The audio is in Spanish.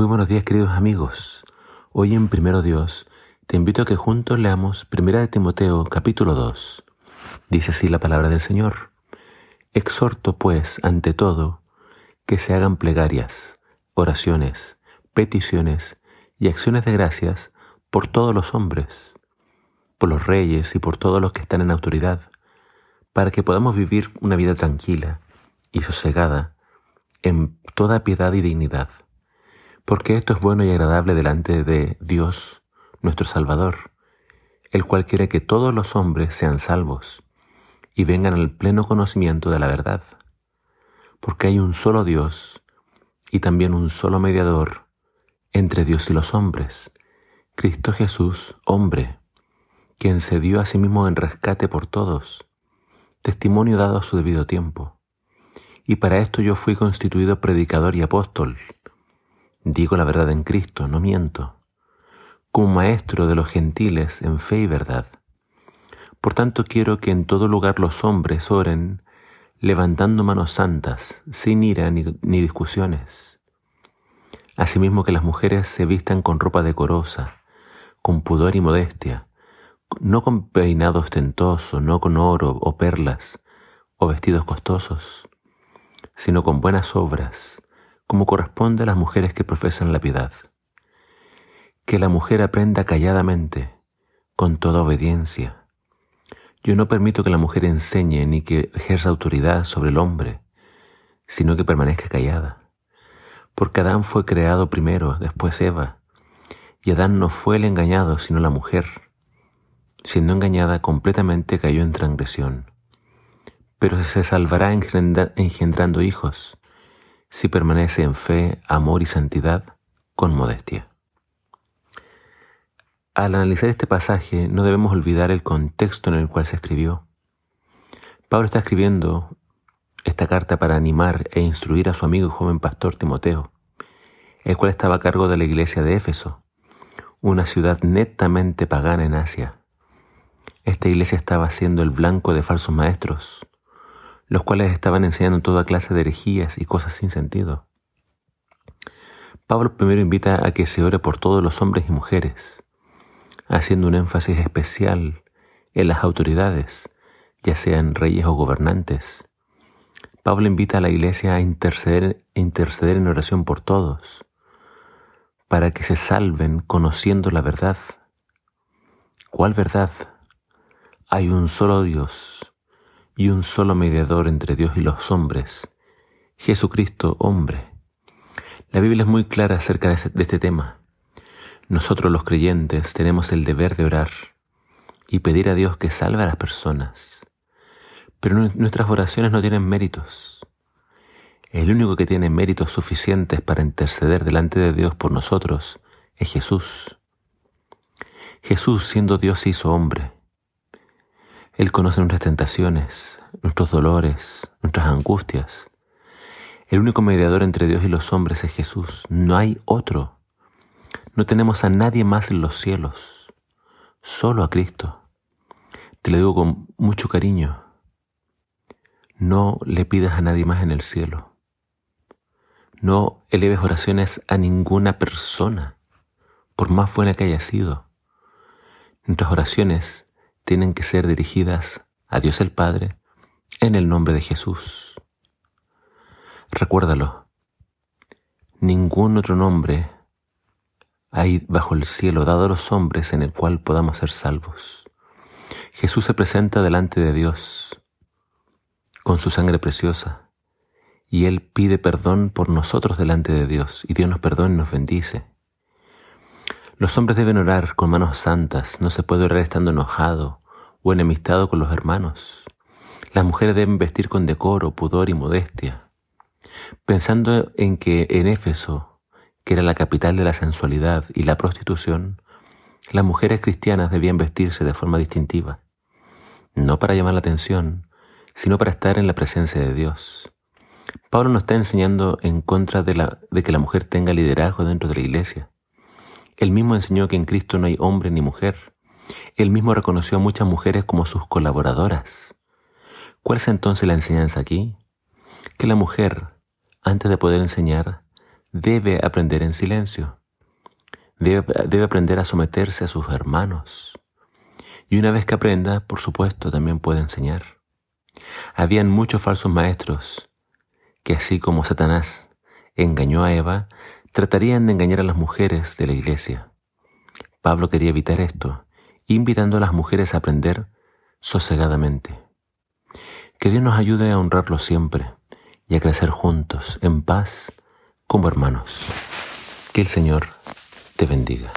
Muy buenos días queridos amigos. Hoy en Primero Dios te invito a que juntos leamos Primera de Timoteo capítulo 2. Dice así la palabra del Señor. Exhorto pues ante todo que se hagan plegarias, oraciones, peticiones y acciones de gracias por todos los hombres, por los reyes y por todos los que están en autoridad, para que podamos vivir una vida tranquila y sosegada en toda piedad y dignidad porque esto es bueno y agradable delante de Dios, nuestro Salvador, el cual quiere que todos los hombres sean salvos y vengan al pleno conocimiento de la verdad, porque hay un solo Dios y también un solo mediador entre Dios y los hombres, Cristo Jesús, hombre, quien se dio a sí mismo en rescate por todos, testimonio dado a su debido tiempo. Y para esto yo fui constituido predicador y apóstol, Digo la verdad en Cristo, no miento, como maestro de los gentiles en fe y verdad. Por tanto quiero que en todo lugar los hombres oren levantando manos santas, sin ira ni, discusiones. Asimismo que las mujeres se vistan con ropa decorosa, con pudor y modestia, no con peinado ostentoso, no con oro o perlas o vestidos costosos, sino con buenas obras, como corresponde a las mujeres que profesan la piedad. Que la mujer aprenda calladamente, con toda obediencia. Yo no permito que la mujer enseñe ni que ejerza autoridad sobre el hombre, sino que permanezca callada. Porque Adán fue creado primero, después Eva, y Adán no fue el engañado, sino la mujer. Siendo engañada, completamente cayó en transgresión. Pero se salvará engendrando hijos si permanece en fe, amor y santidad con modestia. Al analizar este pasaje no debemos olvidar el contexto en el cual se escribió. Pablo está escribiendo esta carta para animar e instruir a su amigo y joven pastor Timoteo, el cual estaba a cargo de la iglesia de Éfeso, una ciudad netamente pagana en Asia. Esta iglesia estaba siendo el blanco de falsos maestros, los cuales estaban enseñando toda clase de herejías y cosas sin sentido. Pablo primero invita a que se ore por todos los hombres y mujeres, haciendo un énfasis especial en las autoridades, ya sean reyes o gobernantes. Pablo invita a la iglesia a interceder, interceder en oración por todos, para que se salven conociendo la verdad. ¿Cuál verdad? Hay un solo Dios y un solo mediador entre Dios y los hombres, Jesucristo hombre. La Biblia es muy clara acerca este, de este tema. Nosotros los creyentes tenemos el deber de orar y pedir a Dios que salve a las personas. Pero nuestras oraciones no tienen méritos. El único que tiene méritos suficientes para interceder delante de Dios por nosotros es Jesús. Jesús siendo Dios se hizo hombre él conoce nuestras tentaciones, nuestros dolores, nuestras angustias. El único mediador entre Dios y los hombres es Jesús. No hay otro. No tenemos a nadie más en los cielos, solo a Cristo. Te lo digo con mucho cariño. No le pidas a nadie más en el cielo. No eleves oraciones a ninguna persona, por más buena que haya sido. Nuestras oraciones tienen que ser dirigidas a Dios el Padre en el nombre de Jesús. Recuérdalo, ningún otro nombre hay bajo el cielo dado a los hombres en el cual podamos ser salvos. Jesús se presenta delante de Dios con su sangre preciosa y Él pide perdón por nosotros delante de Dios y Dios nos perdona y nos bendice. Los hombres deben orar con manos santas, no se puede orar estando enojado o enemistado con los hermanos. Las mujeres deben vestir con decoro, pudor y modestia. Pensando en que en Éfeso, que era la capital de la sensualidad y la prostitución, las mujeres cristianas debían vestirse de forma distintiva, no para llamar la atención, sino para estar en la presencia de Dios. Pablo nos está enseñando en contra de, de que la mujer tenga liderazgo dentro de la iglesia. Él mismo enseñó que en Cristo no hay hombre ni mujer, él mismo reconoció a muchas mujeres como sus colaboradoras. ¿Cuál es entonces la enseñanza aquí? Que la mujer, antes de poder enseñar, debe aprender en silencio. Debe, aprender a someterse a sus hermanos. Y una vez que aprenda, por supuesto, también puede enseñar. Habían muchos falsos maestros que así como Satanás engañó a Eva, tratarían de engañar a las mujeres de la iglesia. Pablo quería evitar esto, invitando a las mujeres a aprender sosegadamente. Que Dios nos ayude a honrarlo siempre y a crecer juntos, en paz, como hermanos. Que el Señor te bendiga.